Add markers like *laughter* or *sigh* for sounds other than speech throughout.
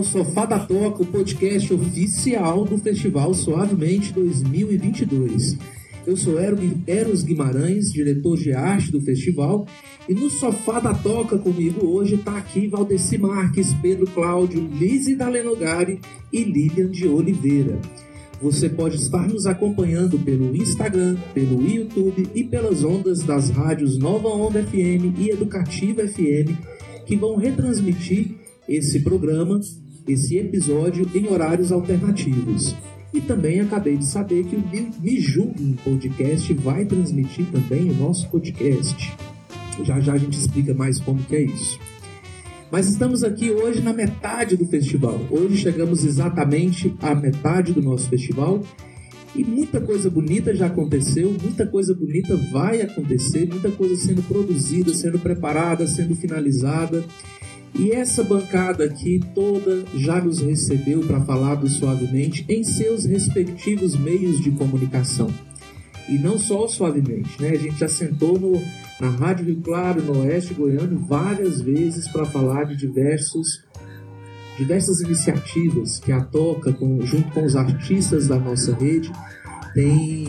O Sofá da Toca, o podcast oficial do Festival Suavemente 2022. Eu sou Ero- Eros Guimarães, diretor de arte do festival, e no Sofá da Toca comigo hoje está aqui Valdeci Marques, Pedro Cláudio, Lise Dalenogari e Lilian de Oliveira. Você pode estar nos acompanhando pelo Instagram, pelo YouTube e pelas ondas das rádios Nova Onda FM e Educativa FM, que vão retransmitir esse programa, esse episódio em horários alternativos. E também acabei de saber que o Me- Julguem Podcast vai transmitir também o nosso podcast. Já já a gente explica mais como que é isso. Mas estamos aqui hoje na metade do festival. Hoje chegamos exatamente à metade do nosso festival e muita coisa bonita já aconteceu, muita coisa bonita vai acontecer, muita coisa sendo produzida, sendo preparada, sendo finalizada. E essa bancada aqui toda já nos recebeu para falar do Suavemente em seus respectivos meios de comunicação. E não só Suavemente, né? A gente já sentou no, na Rádio Rio Claro, no Oeste Goiano, várias vezes para falar de diversos, diversas iniciativas que a Toca, com- junto com os artistas da nossa rede, tem,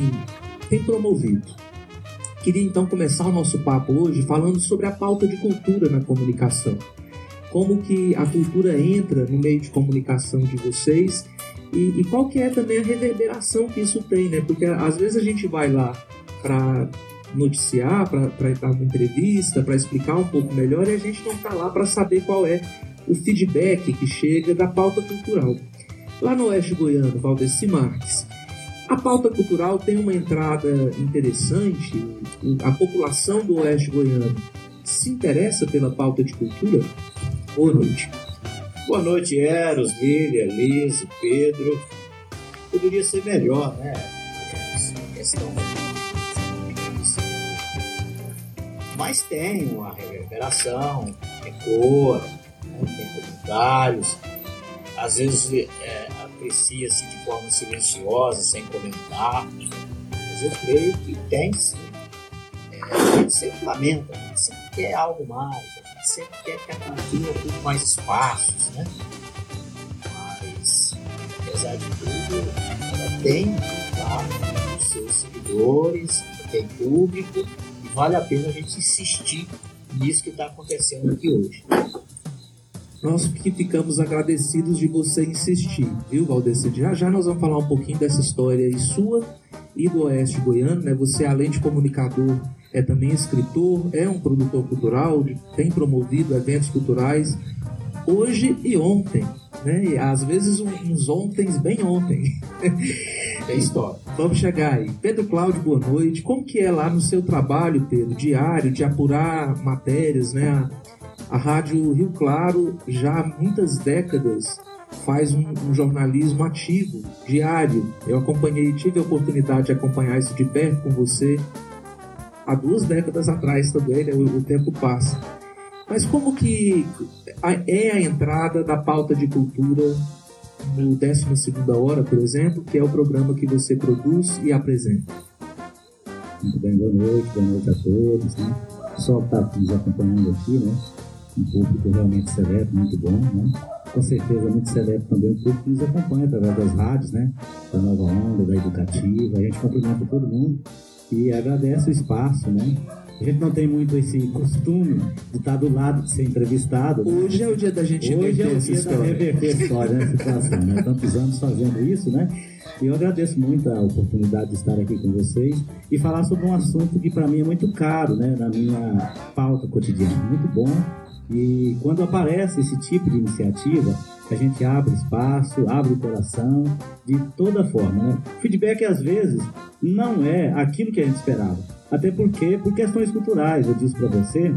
tem promovido. Queria então começar o nosso papo hoje falando sobre a pauta de cultura na comunicação. Como que a cultura entra no meio de comunicação de vocês e, e qual que é também a reverberação que isso tem, né? Porque às vezes a gente vai lá para noticiar, para dar uma entrevista, para explicar um pouco melhor e a gente não está lá para saber qual é o feedback que chega da pauta cultural. Lá no Oeste Goiano, Valdeci Marques, a pauta cultural tem uma entrada interessante. A população do Oeste Goiano se interessa pela pauta de cultura? Boa noite. Boa noite, Eros, Lília, Liz, Pedro. Poderia ser melhor, né? Questão Mas tem uma reverberação, ecoa, né? tem comentários. Às vezes é, aprecia-se de forma silenciosa, sem comentar. Mas eu creio que tem sim. É, sempre lamenta, gente sempre quer algo mais, sempre quer que a cultura ocupe mais espaços, né? Mas, apesar de tudo, ela tem tá, os seus seguidores, tem público, e vale a pena a gente insistir nisso que está acontecendo aqui hoje. Nós que ficamos agradecidos de você insistir, viu, Valdeci? Já já nós vamos falar um pouquinho dessa história aí sua e do Oeste Goiano, né? Você, além de comunicador, é também escritor, é um produtor cultural, tem promovido eventos culturais hoje e ontem, né? E às vezes uns ontens bem ontem. *laughs* Tem história. Vamos chegar aí. Pedro Cláudio, boa noite. Como que é lá no seu trabalho, Pedro, diário, de apurar matérias, né? A, a Rádio Rio Claro já há muitas décadas faz um, um jornalismo ativo, diário. Eu acompanhei, tive a oportunidade de acompanhar isso de perto com você há duas décadas atrás também, né? o, o tempo passa. Mas como que é a entrada da pauta de cultura no 12 Hora, por exemplo, que é o programa que você produz e apresenta? Muito bem, boa noite, boa noite a todos. Né? O pessoal que está nos acompanhando aqui, né? um público realmente seleto, muito bom. Né? Com certeza, muito seleto também o público que nos acompanha através das rádios, né? da Nova Onda, da Educativa. A gente cumprimenta todo mundo e agradece o espaço. Né? A gente não tem muito esse costume de estar do lado de ser entrevistado. né? Hoje é o dia da gente Hoje é o dia da reverter a história, né? situação, né? Tantos anos fazendo isso, né? E eu agradeço muito a oportunidade de estar aqui com vocês e falar sobre um assunto que para mim é muito caro, né? Na minha pauta cotidiana. Muito bom. E quando aparece esse tipo de iniciativa, a gente abre espaço, abre o coração, de toda forma, né? Feedback, às vezes, não é aquilo que a gente esperava. Até porque, por questões culturais, eu disse para você,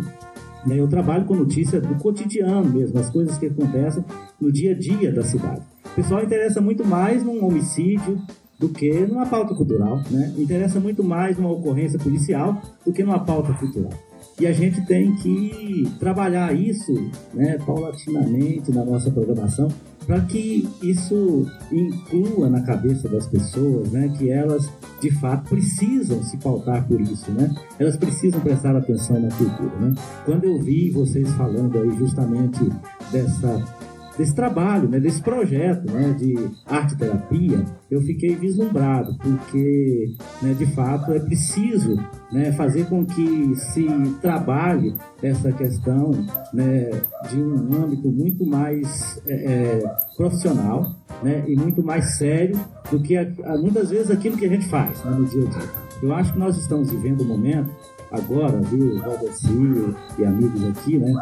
Né? Eu trabalho com notícias do cotidiano mesmo, as coisas que acontecem no dia a dia da cidade. O pessoal interessa muito mais num homicídio do que numa pauta cultural, né? Interessa muito mais numa ocorrência policial do que numa pauta cultural. E a gente tem que trabalhar isso né, paulatinamente na nossa programação para que isso inclua na cabeça das pessoas, né, que elas de fato precisam se pautar por isso, né? Elas precisam prestar atenção na cultura, né? Quando eu vi vocês falando aí justamente dessa desse trabalho, né, desse projeto né, de arte terapia, eu fiquei vislumbrado, porque né, de fato é preciso né, fazer com que se trabalhe essa questão né, de um âmbito muito mais é, é, profissional né, e muito mais sério do que a, a, muitas vezes aquilo que a gente faz né, no dia a dia. Eu acho que nós estamos vivendo um momento agora, viu, Valdeci e amigos aqui, né,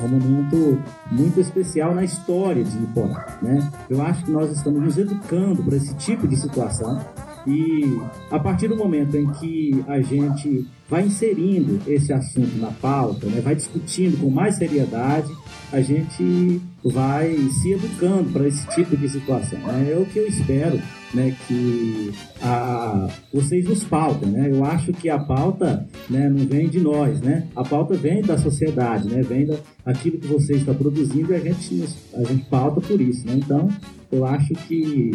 é um momento muito especial na história de Iporá, né? Eu acho que nós estamos nos educando para esse tipo de situação e a partir do momento em que a gente vai inserindo esse assunto na pauta, né, vai discutindo com mais seriedade, a gente vai se educando para esse tipo de situação. Né? É o que eu espero né, que a, vocês nos pautem. Né? Eu acho que a pauta né, não vem de nós, né? a pauta vem da sociedade, né? vem daquilo que você está produzindo e a gente, a gente pauta por isso. Né? Então, eu acho que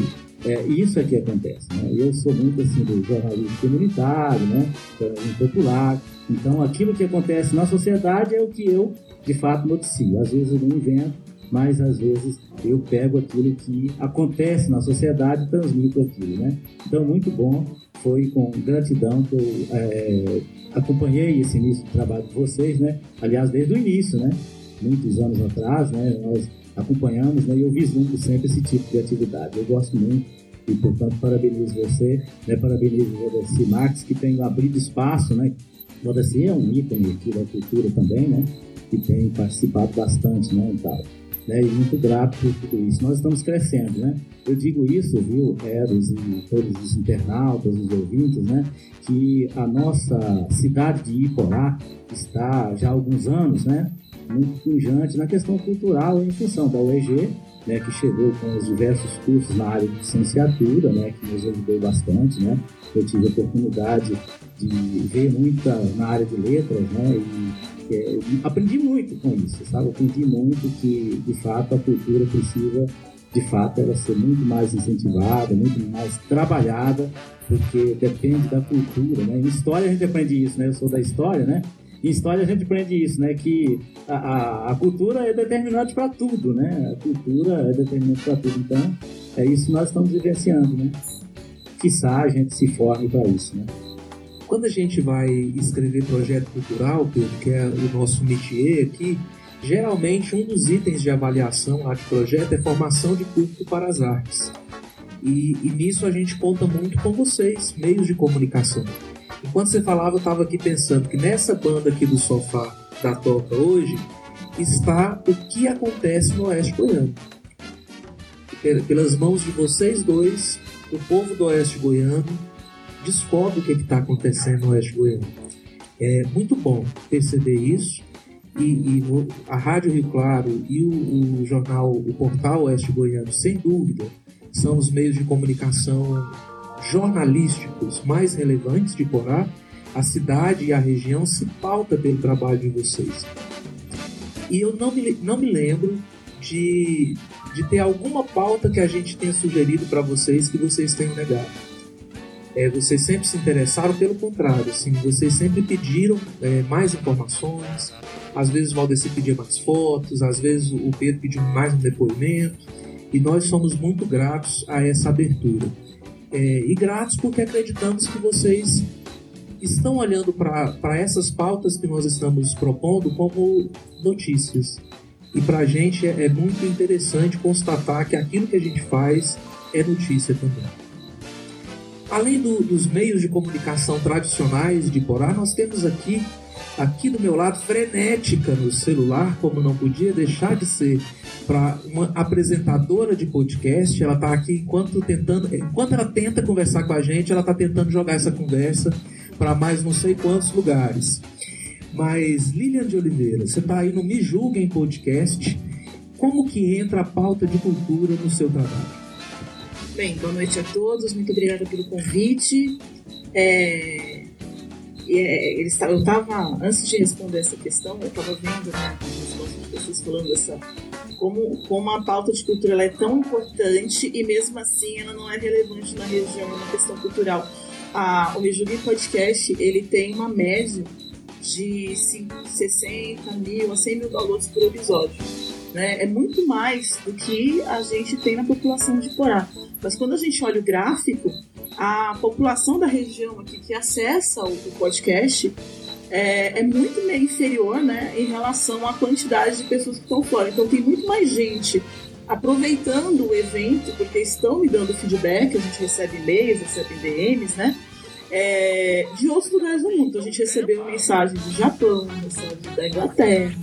é, isso é que acontece. Né? Eu sou muito assim do jornalismo comunitário, né? popular. Então, aquilo que acontece na sociedade é o que eu, de fato, noticio. Às vezes eu não invento, mas às vezes eu pego aquilo que acontece na sociedade e transmito aquilo. Né? Então, muito bom. Foi com gratidão que eu é, acompanhei esse início do trabalho de vocês, né? Aliás, desde o início, né? Muitos anos atrás, né? Nós acompanhamos, né? E eu vislumbro sempre esse tipo de atividade. Eu gosto muito e, portanto, parabenizo você, né? Parabenizo o Valdeci Max, que tem abrido espaço, né? O Valdeci é um ícone aqui da cultura também, né? Que tem participado bastante, né? E tal. Né, e muito grato por tudo isso. Nós estamos crescendo, né? Eu digo isso, viu, Eros e todos os internautas, os ouvintes, né? Que a nossa cidade de Iporá está já há alguns anos, né? Muito pujante na questão cultural em função da UEG, né, que chegou com os diversos cursos na área de licenciatura, né, que nos ajudou bastante, né. Eu tive a oportunidade de ver muita na área de letras, né, e é, aprendi muito com isso, sabe? Aprendi muito que, de fato, a cultura precisa, de fato, ela ser muito mais incentivada, muito mais trabalhada, porque depende da cultura, né? Em história a gente aprende isso, né? Eu sou da história, né? História a gente aprende isso, né? Que a, a, a cultura é determinante para tudo, né? A cultura é determinante para tudo. Então, é isso que nós estamos vivenciando, né? Quiçá a gente se forme para isso, né? Quando a gente vai escrever projeto cultural, Pedro, que é o nosso métier aqui, geralmente um dos itens de avaliação lá de projeto é formação de público para as artes. E, e nisso a gente conta muito com vocês, meios de comunicação. Enquanto você falava, eu estava aqui pensando que nessa banda aqui do sofá da toca hoje está o que acontece no Oeste Goiano. Pelas mãos de vocês dois, o povo do Oeste Goiano descobre o que está acontecendo no Oeste Goiano. É muito bom perceber isso e, e a Rádio Rio Claro e o, o jornal, o portal Oeste Goiano, sem dúvida, são os meios de comunicação jornalísticos mais relevantes de Corá, a cidade e a região se pauta pelo trabalho de vocês. E eu não me, não me lembro de, de ter alguma pauta que a gente tenha sugerido para vocês que vocês tenham negado. É, vocês sempre se interessaram, pelo contrário, assim, vocês sempre pediram é, mais informações. Às vezes o Valdeci pedia mais fotos, às vezes o Pedro pediu mais um depoimento. E nós somos muito gratos a essa abertura é, e gratos porque acreditamos que vocês estão olhando para essas pautas que nós estamos propondo como notícias. E para a gente é, é muito interessante constatar que aquilo que a gente faz é notícia também. Além do, dos meios de comunicação tradicionais de Porá, nós temos aqui, aqui do meu lado, frenética no celular, como não podia deixar de ser para uma apresentadora de podcast. Ela está aqui enquanto tentando, enquanto ela tenta conversar com a gente, ela está tentando jogar essa conversa para mais não sei quantos lugares. Mas, Lilian de Oliveira, você está aí no Me Julguem Podcast. Como que entra a pauta de cultura no seu trabalho? Bem, boa noite a todos, muito obrigada pelo convite. É, é, eu estava, antes de responder essa questão, eu estava vendo né, as pessoas falando dessa, como, como a pauta de cultura é tão importante e mesmo assim ela não é relevante na região, na questão cultural. A, o Mejubi Podcast ele tem uma média de 60 mil a 100 mil downloads por episódio. Né? É muito mais do que a gente tem na população de Porá. Mas quando a gente olha o gráfico, a população da região aqui que acessa o, podcast é, é, muito meio inferior né, em relação à quantidade de pessoas que estão fora. Então tem muito mais gente aproveitando o evento, porque estão me dando feedback, a gente recebe e-mails, recebe DMs, né? É, de outros lugares do mundo. Então, a gente recebeu mensagem do Japão, mensagem da Inglaterra,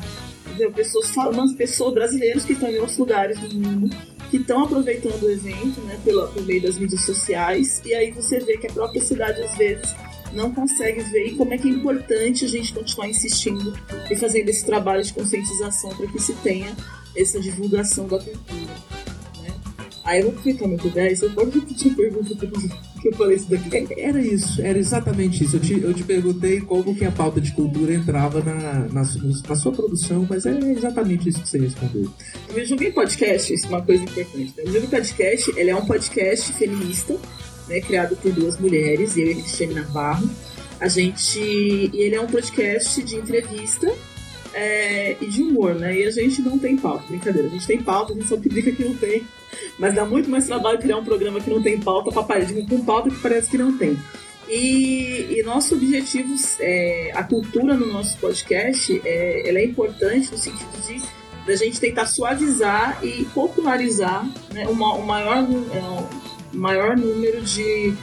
pessoas falando, pessoas brasileiros que estão em outros lugares do mundo que estão aproveitando o evento, né, pela, por meio das mídias sociais, e aí você vê que a própria cidade às vezes não consegue ver como é que é importante a gente continuar insistindo e fazendo esse trabalho de conscientização para que se tenha essa divulgação da cultura. Aí eu vou ficar muito bem, você pode repetir a pergunta que eu falei isso daqui? É, era isso, era exatamente isso. Eu te, eu te perguntei como que a pauta de cultura entrava na, na, na sua produção, mas é exatamente isso que você respondeu. O Joguinho Podcast, isso é uma coisa importante. Né? O Joguinho Podcast, ele é um podcast feminista, né, criado por duas mulheres, eu e a Cristiane Navarro. A gente. E ele é um podcast de entrevista é, e de humor, né? E a gente não tem pauta, brincadeira. A gente tem pauta, a gente só publica que não tem. Mas dá muito mais trabalho criar um programa que não tem pauta para parecer com pauta que parece que não tem. E, e nosso objetivo, é, a cultura no nosso podcast, é, ela é importante no sentido de da gente tentar suavizar e popularizar né, maior, é, maior número de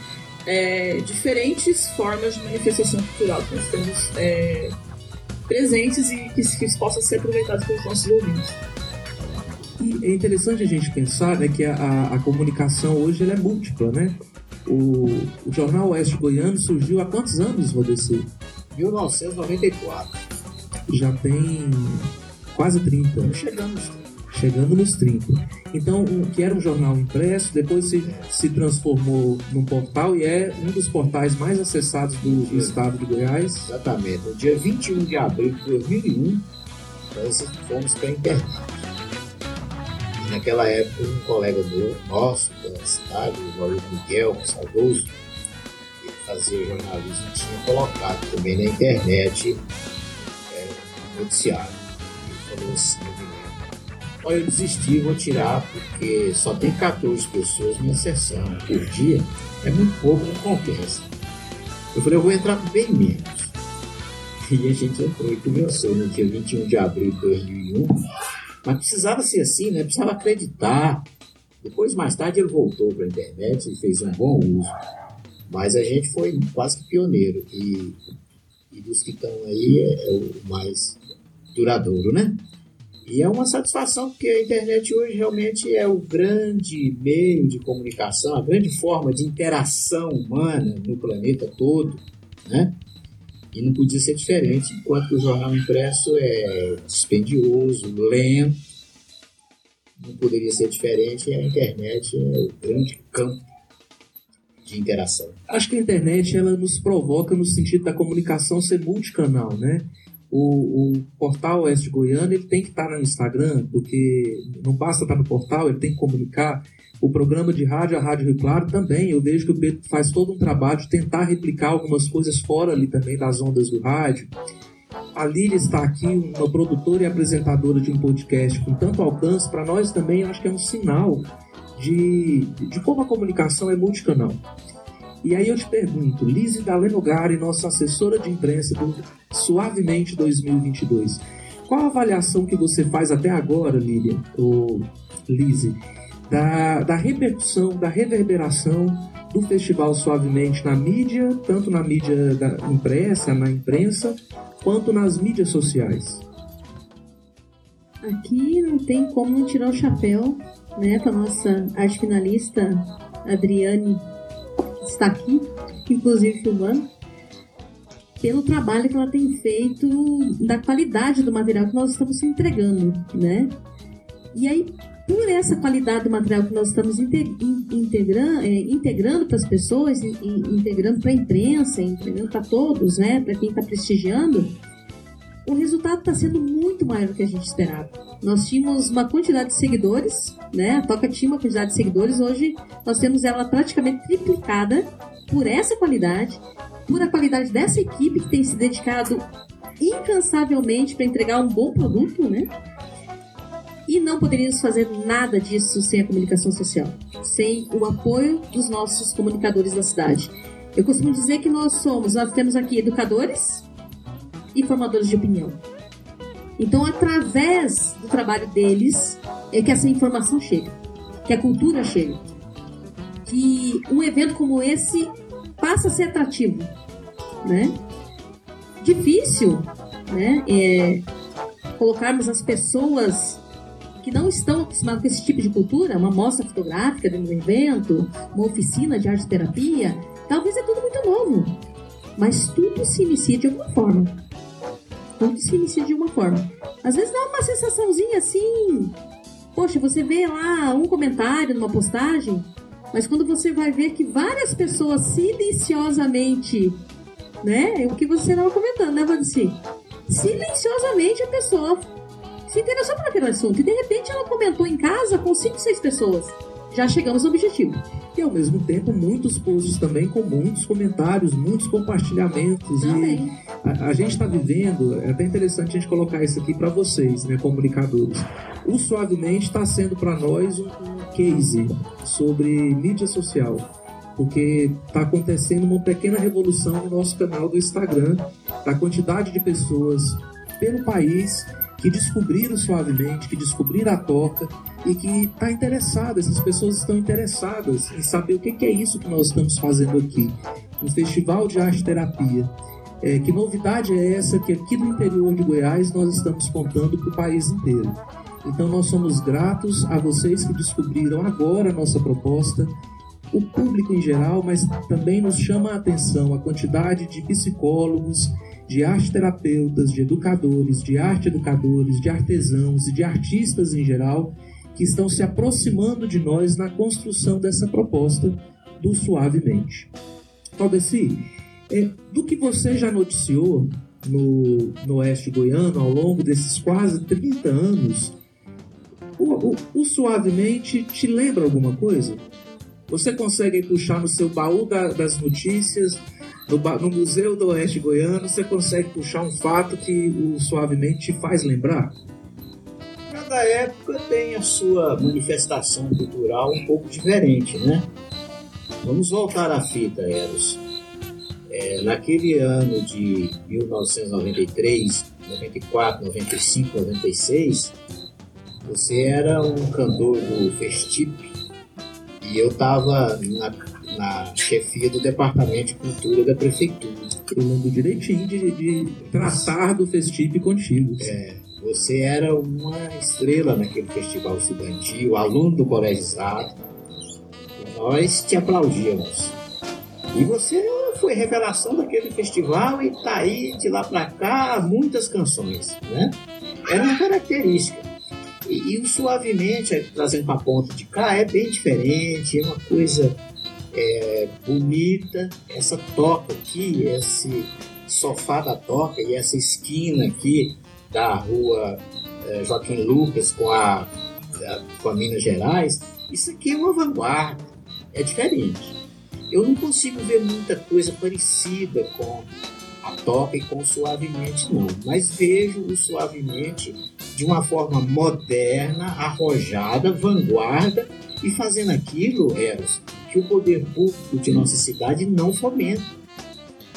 é, diferentes formas de manifestação cultural que nós temos é, presentes e que, que possam ser aproveitados pelos nossos ouvintes. E é interessante a gente pensar né, que a, a comunicação hoje ela é múltipla, né? O, o Jornal Oeste Goiano surgiu há quantos anos, Rodeci? 1994. Já tem quase 30. Chegando nos 30. Chegando nos 30. Então, um, que era um jornal impresso, depois se, se transformou num portal e é um dos portais mais acessados do, do estado de Goiás. Exatamente. No dia 21 de abril de 2001, nós fomos para a internet. Naquela época, um colega do, nosso da cidade, o Maurício Miguel, saudoso, que fazia jornalismo, tinha colocado também na internet é, um noticiário. Ele falou assim, olha, eu desisti, vou tirar, porque só tem 14 pessoas numa sessão por dia, é muito pouco, não compensa. Eu falei, eu vou entrar com bem menos. E a gente entrou e começou no dia 21 de abril de 2001 mas precisava ser assim, né? Precisava acreditar. Depois, mais tarde, ele voltou para a internet e fez um bom uso. Mas a gente foi quase que pioneiro. E, e dos que estão aí é, é o mais duradouro, né? E é uma satisfação porque a internet hoje realmente é o grande meio de comunicação, a grande forma de interação humana no planeta todo, né? E não podia ser diferente, enquanto o jornal impresso é dispendioso, lento, não poderia ser diferente, a internet é o grande campo de interação. Acho que a internet ela nos provoca no sentido da comunicação ser multicanal, né? O, o portal Oeste Goiano ele tem que estar no Instagram, porque não basta estar no portal, ele tem que comunicar. O programa de rádio, a Rádio Rio Claro, também. Eu vejo que o Pedro faz todo um trabalho de tentar replicar algumas coisas fora ali também das ondas do rádio. A Lília está aqui, uma produtora e apresentadora de um podcast com tanto alcance, para nós também acho que é um sinal de, de como a comunicação é multicanal. E aí eu te pergunto, Lise Dalenogari, nossa assessora de imprensa do Suavemente 2022, qual a avaliação que você faz até agora, Lilian, ou Lise, da, da repercussão, da reverberação do Festival Suavemente na mídia, tanto na mídia da impressa, na imprensa, quanto nas mídias sociais? Aqui não tem como não tirar o chapéu né, para nossa arte finalista Adriane, está aqui, inclusive filmando. pelo trabalho que ela tem feito, da qualidade do material que nós estamos entregando, né? E aí, por essa qualidade do material que nós estamos integrando, é, integrando para as pessoas, integrando para a imprensa, integrando para todos, né? Para quem está prestigiando, o resultado está sendo muito maior do que a gente esperava. Nós tínhamos uma quantidade de seguidores, né? A Toca tinha uma quantidade de seguidores, hoje nós temos ela praticamente triplicada por essa qualidade, por a qualidade dessa equipe que tem se dedicado incansavelmente para entregar um bom produto, né? E não poderíamos fazer nada disso sem a comunicação social, sem o apoio dos nossos comunicadores da cidade. Eu costumo dizer que nós somos, nós temos aqui educadores, e formadores de opinião. Então, através do trabalho deles, é que essa informação chega, que a cultura chega, que um evento como esse passa a ser atrativo, né? Difícil, né? É colocarmos as pessoas que não estão acostumadas com esse tipo de cultura, uma mostra fotográfica de um evento, uma oficina de arte terapia, talvez é tudo muito novo, mas tudo se inicia de alguma forma tudo se inicia de uma forma. Às vezes dá uma sensaçãozinha assim. Poxa, você vê lá um comentário numa postagem, mas quando você vai ver que várias pessoas silenciosamente, né? É o que você estava comentando, né, Vadici? Silenciosamente a pessoa se interessou por aquele assunto e de repente ela comentou em casa com cinco, seis pessoas já chegamos ao objetivo. E ao mesmo tempo, muitos posts também com muitos comentários, muitos compartilhamentos. Também. E a, a gente está vivendo, é até interessante a gente colocar isso aqui para vocês, né, comunicadores. O Suavemente está sendo para nós um, case sobre mídia social porque está acontecendo uma pequena revolução no nosso canal do Instagram, da quantidade de pessoas pelo país que descobriram suavemente, que descobriram a toca e que está interessado, essas pessoas estão interessadas em saber o que, que, é isso que nós estamos fazendo aqui, um festival de arte terapia. É, que novidade é essa que aqui no interior de Goiás nós estamos contando para o país inteiro? Então nós somos gratos a vocês que descobriram agora a nossa proposta, o público em geral, mas também nos chama a atenção a quantidade de psicólogos, de arte terapeutas, de educadores, de arte educadores, de artesãos e de artistas em geral que estão se aproximando de nós na construção dessa proposta do Suavemente. Valdeci, é, do que você já noticiou no, no Oeste Goiano ao longo desses quase 30 anos, o, o, o Suavemente te lembra alguma coisa? Você consegue puxar no seu baú da, das notícias no, no, Museu do Oeste Goiano, você consegue puxar um fato que o suavemente te faz lembrar? Cada época tem a sua manifestação cultural um pouco diferente, né? Vamos voltar à fita, Eros. É, naquele ano de 1993, 94, 95, 96, você era um cantor do Festip e eu estava na na chefia do Departamento de Cultura da Prefeitura. Eu lembro direitinho de, de tratar do Festip contigo. É, você era uma estrela naquele festival estudantil, aluno do Colégio Estado. Nós te aplaudíamos. E você foi revelação daquele festival e tá aí de lá para cá muitas canções, né? Era uma característica. E, e o suavemente, trazendo para a ponta de cá, é bem diferente, é uma coisa é, bonita. Essa toca aqui, esse sofá da toca e essa esquina aqui da rua é, Joaquim Lucas com a, a, com a Minas Gerais, isso aqui é uma vanguarda, é diferente. Eu não consigo ver muita coisa parecida com a toca e com o suavemente, não, mas vejo o suavemente de uma forma moderna, arrojada, vanguarda e fazendo aquilo, Eros, que o poder público de nossa cidade não fomenta.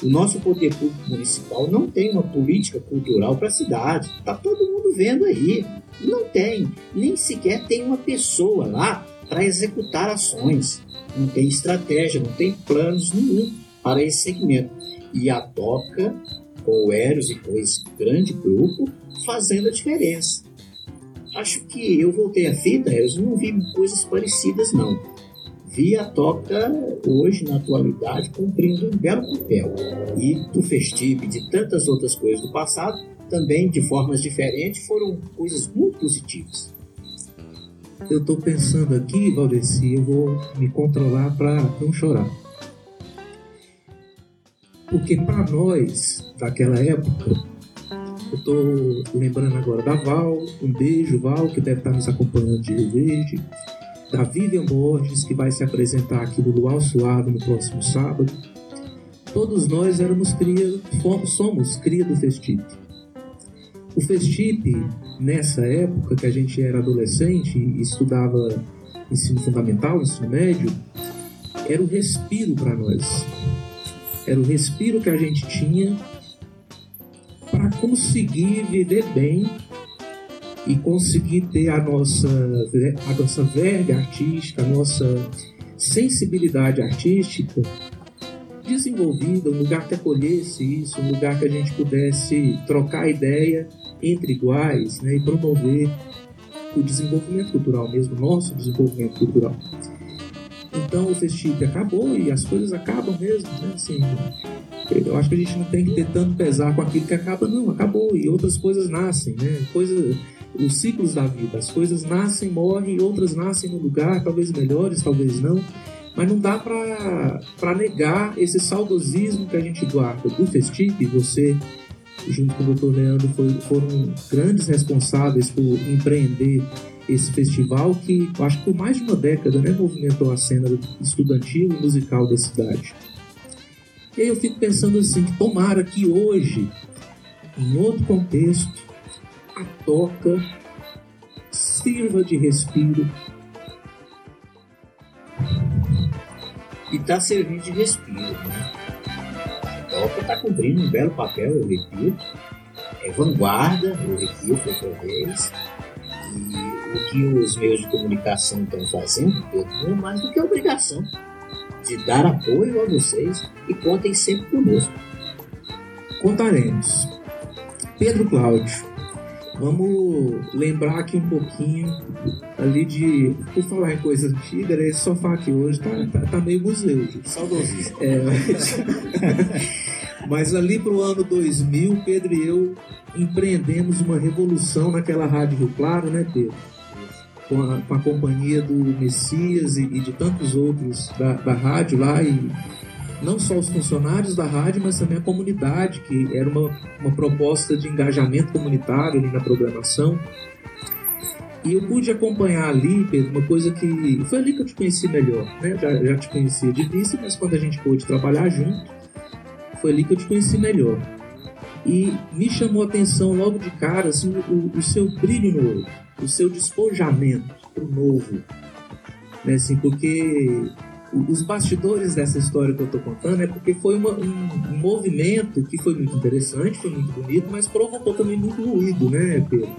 O nosso poder público municipal não tem uma política cultural para a cidade. Está todo mundo vendo aí. Não tem. Nem sequer tem uma pessoa lá para executar ações. Não tem estratégia, não tem planos nenhum para esse segmento. E a DOCA, com o Eros e com esse grande grupo, fazendo a diferença. Acho que eu voltei a fita, Eros, não vi coisas parecidas não vi a toca hoje, na atualidade, cumprindo um belo papel. E do Festib, de tantas outras coisas do passado, também de formas diferentes, foram coisas muito positivas. Eu estou pensando aqui, Valdeci, eu vou me controlar para não chorar. Porque para nós, daquela época, eu estou lembrando agora da Val, um beijo, Val, que deve estar nos acompanhando de Rio Verde, da Vivian Borges, que vai se apresentar aqui no Luau Suave no próximo sábado. Todos nós éramos cria, somos cria do Festip. O Festip, nessa época que a gente era adolescente e estudava ensino fundamental, ensino médio, era o respiro para nós. Era o respiro que a gente tinha para conseguir viver bem e conseguir ter a nossa, a nossa verga artística, a nossa sensibilidade artística desenvolvida, um lugar que acolhesse isso, um lugar que a gente pudesse trocar ideia entre iguais né, e promover o desenvolvimento cultural mesmo, nosso desenvolvimento cultural. Então o festival acabou e as coisas acabam mesmo, né? Assim, eu acho que a gente não tem que ter tanto pesar com aquilo que acaba, não, acabou e outras coisas nascem, né? Coisa, os ciclos da vida, as coisas nascem, morrem e outras nascem no lugar, talvez melhores, talvez não. Mas não dá para negar esse saudosismo que a gente guarda do Festip, você junto com o Dr. Leandro foi, foram grandes responsáveis por empreender esse festival que acho que por mais de uma década né, movimentou a cena estudantil e musical da cidade. E aí eu fico pensando assim, tomara que hoje, em outro contexto, a toca sirva de respiro e está servindo de respiro. Né? A Toca está cumprindo um belo papel, eu repito. É vanguarda, eu repito outra vez. E o que os meios de comunicação estão fazendo, não é mais do que obrigação de dar apoio a vocês e contem sempre conosco. Contaremos. Pedro Cláudio, Vamos lembrar aqui um pouquinho ali de. Por falar em coisa antiga, né? Esse sofá aqui hoje tá, tá, tá meio museu. Saudosismo. É, mas, *laughs* mas ali pro ano 2000, Pedro e eu empreendemos uma revolução naquela Rádio Rio Claro, né, Pedro? Com a, com a companhia do Messias e, e de tantos outros da, da rádio lá e não só os funcionários da rádio, mas também a comunidade, que era uma, uma proposta de engajamento comunitário ali na programação. E eu pude acompanhar ali, Pedro, uma coisa que. Foi ali que eu te conheci melhor, né? Já, já te conhecia de vista, mas quando a gente pôde trabalhar junto, foi ali que eu te conheci melhor. E me chamou a atenção logo de cara assim, o, o seu brilho no olho, o seu despojamento pro novo. Né? Assim, porque os bastidores dessa história que eu estou contando é porque foi uma, um, movimento que foi muito interessante, foi muito bonito, mas provocou também muito ruído, né, Pedro?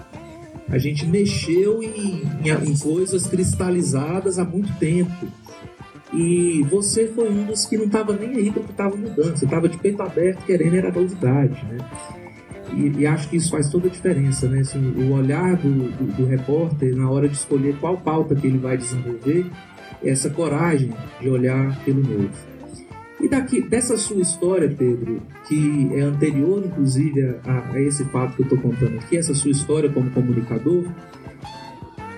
A gente mexeu em, em, em coisas cristalizadas há muito tempo. E você foi um dos que não estava nem aí para o que estava mudando. Você estava de peito aberto querendo era novidade, né? E, e, acho que isso faz toda a diferença, né? Assim, o olhar do, do, do repórter na hora de escolher qual pauta que ele vai desenvolver essa coragem de olhar pelo novo. E daqui, dessa sua história, Pedro, que é anterior, inclusive, a, a esse fato que eu estou contando aqui, essa sua história como comunicador,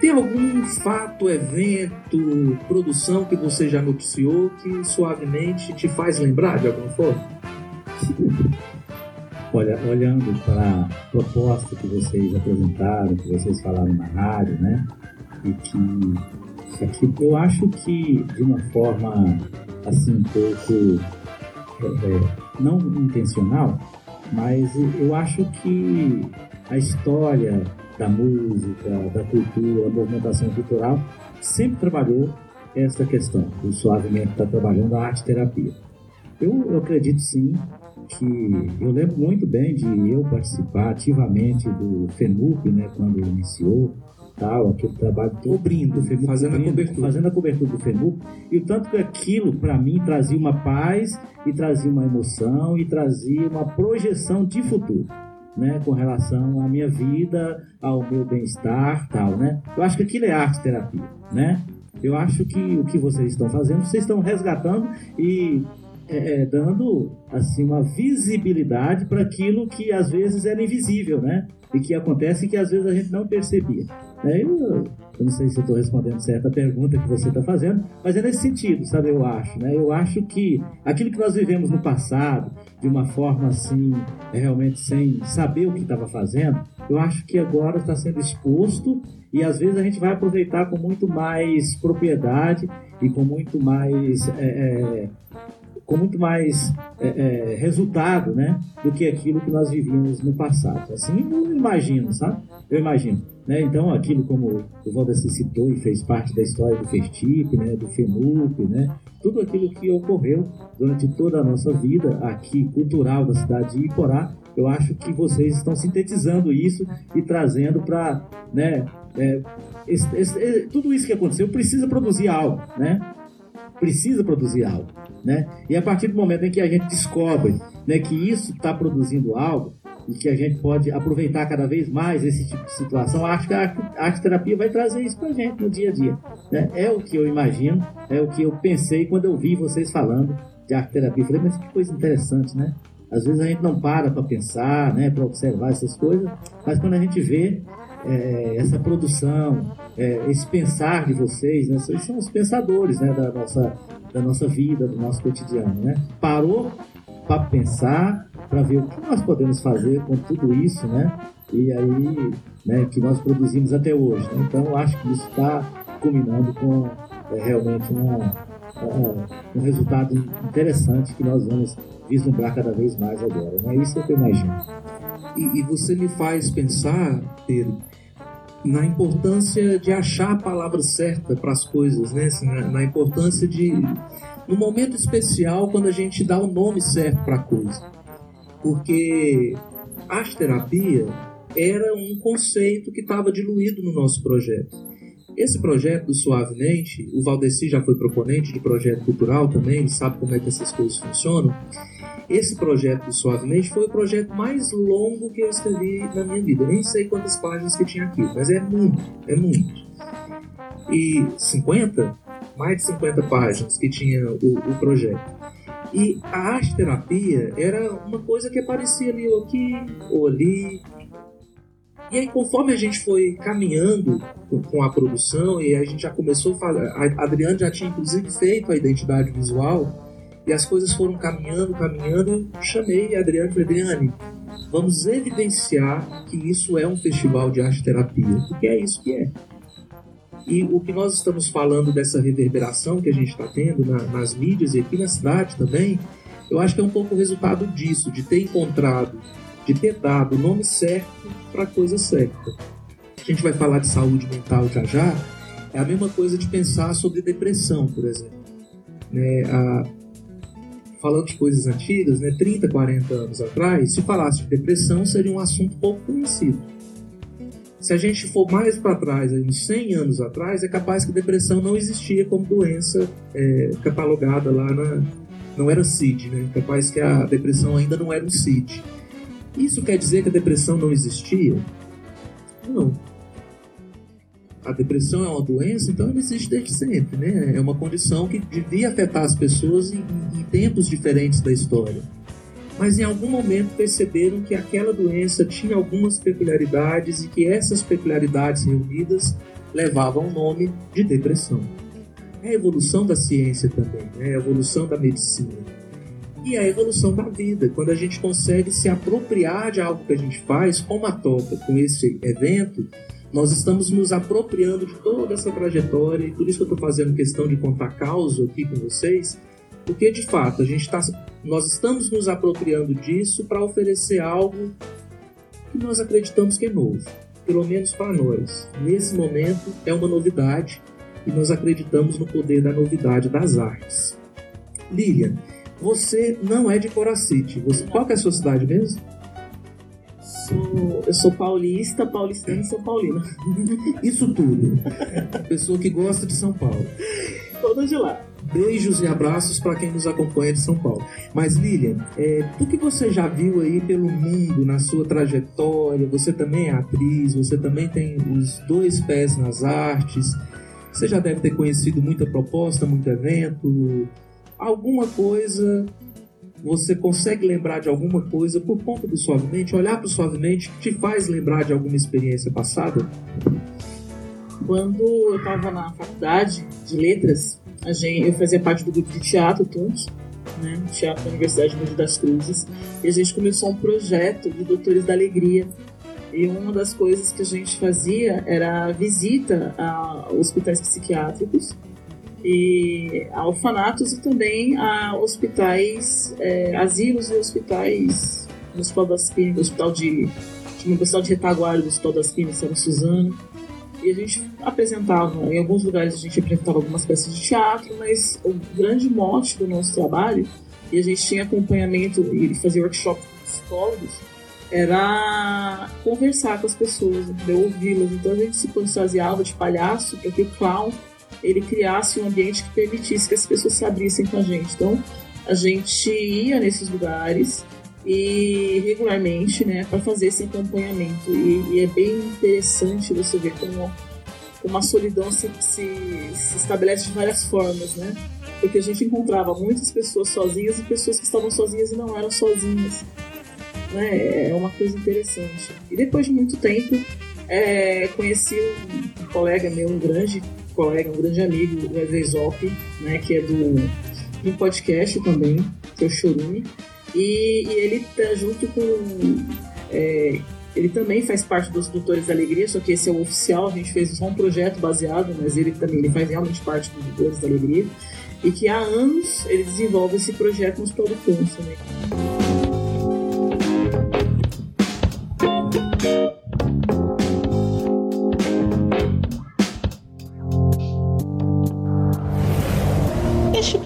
tem algum fato, evento, produção que você já noticiou que suavemente te faz lembrar de alguma forma? Olha, olhando para a proposta que vocês apresentaram, que vocês falaram na rádio, né? E que eu acho que de uma forma assim um pouco é, é, não intencional, mas eu acho que a história da música, da cultura, da movimentação cultural sempre trabalhou essa questão. O suavemente está trabalhando a arte terapia. Eu, eu acredito sim que eu lembro muito bem de eu participar ativamente do FENUP, né, quando iniciou, tal, aquele trabalho cobrindo, do FEMUP, fazendo, cobrindo, a cobertura. fazendo a cobertura do FEMUP, e o tanto que aquilo, para mim, trazia uma paz, e trazia uma emoção, e trazia uma projeção de futuro. Né, com relação à minha vida, ao meu bem-estar, tal, né? Eu acho que aquilo é arte terapia, né? Eu acho que o que vocês estão fazendo, vocês estão resgatando e é, é, dando assim uma visibilidade para aquilo que às vezes era invisível, né? E que acontece que às vezes a gente não percebia. Né? Eu, eu não sei se estou respondendo certa pergunta que você está fazendo, mas é nesse sentido, sabe? Eu acho, né? Eu acho que aquilo que nós vivemos no passado, de uma forma assim, realmente sem saber o que estava fazendo, eu acho que agora está sendo exposto e às vezes a gente vai aproveitar com muito mais propriedade e com muito mais é, é, com muito mais é, é, resultado, né, do que aquilo que nós vivíamos no passado. Assim, eu imagino, sabe? Eu imagino. Né? Então, aquilo como o Valdeci citou e fez parte da história do Festip, né, do FEMUP, né, tudo aquilo que ocorreu durante toda a nossa vida aqui, cultural da cidade de Iporá, eu acho que vocês estão sintetizando isso e trazendo para, né, é, tudo isso que aconteceu precisa produzir algo, né? Precisa produzir algo, né? E a partir do momento em que a gente descobre, né, que isso está produzindo algo e que a gente pode aproveitar cada vez mais esse tipo de situação, acho que a arte terapia vai trazer isso para a gente no dia a dia, né? É o que eu imagino, é o que eu pensei quando eu vi vocês falando de arte terapia. Falei, mas que coisa interessante, né? Às vezes a gente não para para pensar, né, para observar essas coisas, mas quando a gente vê é, essa produção, é, esse pensar de vocês, né, vocês são os pensadores né, da, nossa, da nossa vida, do nosso cotidiano. Né? Parou para pensar, para ver o que nós podemos fazer com tudo isso, né? E aí, né, que nós produzimos até hoje. Né? Então, eu acho que isso está culminando com é, realmente uma, um resultado interessante que nós vamos vislumbrar cada vez mais agora. Né? Isso é que eu imagino. E, e você me faz pensar, Pedro, na importância de achar a palavra certa para as coisas, né? Assim, na, na, importância de, no momento especial, quando a gente dá o nome certo para a coisa. Porque arte terapia era um conceito que estava diluído no nosso projeto. Esse projeto do Suavemente, o Valdeci já foi proponente de projeto cultural também, ele sabe como é que essas coisas funcionam. Esse projeto do Suavemente foi o projeto mais longo que eu escrevi na minha vida. Eu nem sei quantas páginas que tinha aqui, mas é muito, é muito. E 50? Mais de 50 páginas que tinha o, o projeto. E a arte terapia era uma coisa que aparecia ali ou aqui, ou ali, e aí, conforme a gente foi caminhando com a produção, e a gente já começou a falar, a Adriane já tinha inclusive feito a identidade visual, e as coisas foram caminhando, caminhando, eu chamei a Adriane e falei, Adriane, vamos evidenciar que isso é um festival de arte terapia, porque é isso que é. E o que nós estamos falando dessa reverberação que a gente está tendo na, nas mídias e aqui na cidade também, eu acho que é um pouco o resultado disso, de ter encontrado de ter dado o nome certo para a coisa certa. A gente vai falar de saúde mental já já. É a mesma coisa de pensar sobre depressão, por exemplo. Né, a, falando de coisas antigas, né, 30, 40 anos atrás, se falasse de depressão, seria um assunto pouco conhecido. Se a gente for mais para trás, uns 100 anos atrás, é capaz que depressão não existia como doença é, catalogada lá na. Não era CID, né? Capaz que a depressão ainda não era um CID. Isso quer dizer que a depressão não existia? Não. A depressão é uma doença, então ela existe desde sempre, né? É uma condição que devia afetar as pessoas em, em tempos diferentes da história. Mas em algum momento perceberam que aquela doença tinha algumas peculiaridades e que essas peculiaridades reunidas levavam ao nome de depressão. É a evolução da ciência também, né? é a evolução da medicina e a evolução da vida. Quando a gente consegue se apropriar de algo que a gente faz, como a toca com esse evento, nós estamos nos apropriando de toda essa trajetória e por isso que eu estou fazendo questão de contar causa aqui com vocês, porque de fato a gente está, nós estamos nos apropriando disso para oferecer algo que nós acreditamos que é novo, pelo menos para nós. Nesse momento é uma novidade e nós acreditamos no poder da novidade das artes. Lilian, você não é de Coracite. Você, qual é a sua cidade mesmo? Sou, eu sou paulista, paulistana e sou paulina. *laughs* Isso tudo. Pessoa que gosta de São Paulo. Toda de lá. Beijos e abraços para quem nos acompanha de São Paulo. Mas Lilian, é, do que você já viu aí pelo mundo na sua trajetória, você também é atriz, você também tem os dois pés nas artes. Você já deve ter conhecido muita proposta, muito evento, alguma coisa. Você consegue lembrar de alguma coisa por conta do Suavemente? Olhar para o Suavemente te faz lembrar de alguma experiência passada? Quando eu estava na faculdade de letras, a gente, eu fazia parte do grupo de teatro Tuns, né, teatro da Universidade Mogi das Cruzes, e a gente começou um projeto de Doutores da Alegria. E uma das coisas que a gente fazia era a visita a hospitais psiquiátricos e a orfanatos e também a hospitais, é, asilos e hospitais, no Hospital das Clínicas, Hospital de, tinha um hospital de retaguarda do Hospital das Clínicas, era Suzano, e a gente apresentava, em alguns lugares a gente apresentava algumas peças de teatro, mas o grande mote do nosso trabalho, e a gente tinha acompanhamento e fazia workshop com psicólogos, era conversar com as pessoas, ouvi-las. Então a gente se fantasiava de palhaço para que o clown ele criasse um ambiente que permitisse que as pessoas se abrissem com a gente. Então a gente ia nesses lugares e regularmente, né, para fazer esse acompanhamento. E, e, é bem interessante você ver como uma solidão se, se, se, estabelece de várias formas, né? Porque a gente encontrava muitas pessoas sozinhas e pessoas que estavam sozinhas e não eram sozinhas. Né? É uma coisa interessante. E depois de muito tempo, é, conheci um, colega meu, um grande colega, um grande amigo, o Wesley Zop, né, que é do, do podcast também, que é o Chorume e, e ele tá junto com. É, ele também faz parte dos Doutores da Alegria, só que esse é o oficial, a gente fez só um projeto baseado, mas ele também ele faz realmente parte dos Doutores da Alegria. E que há anos ele desenvolve esse projeto nos Hospital Né?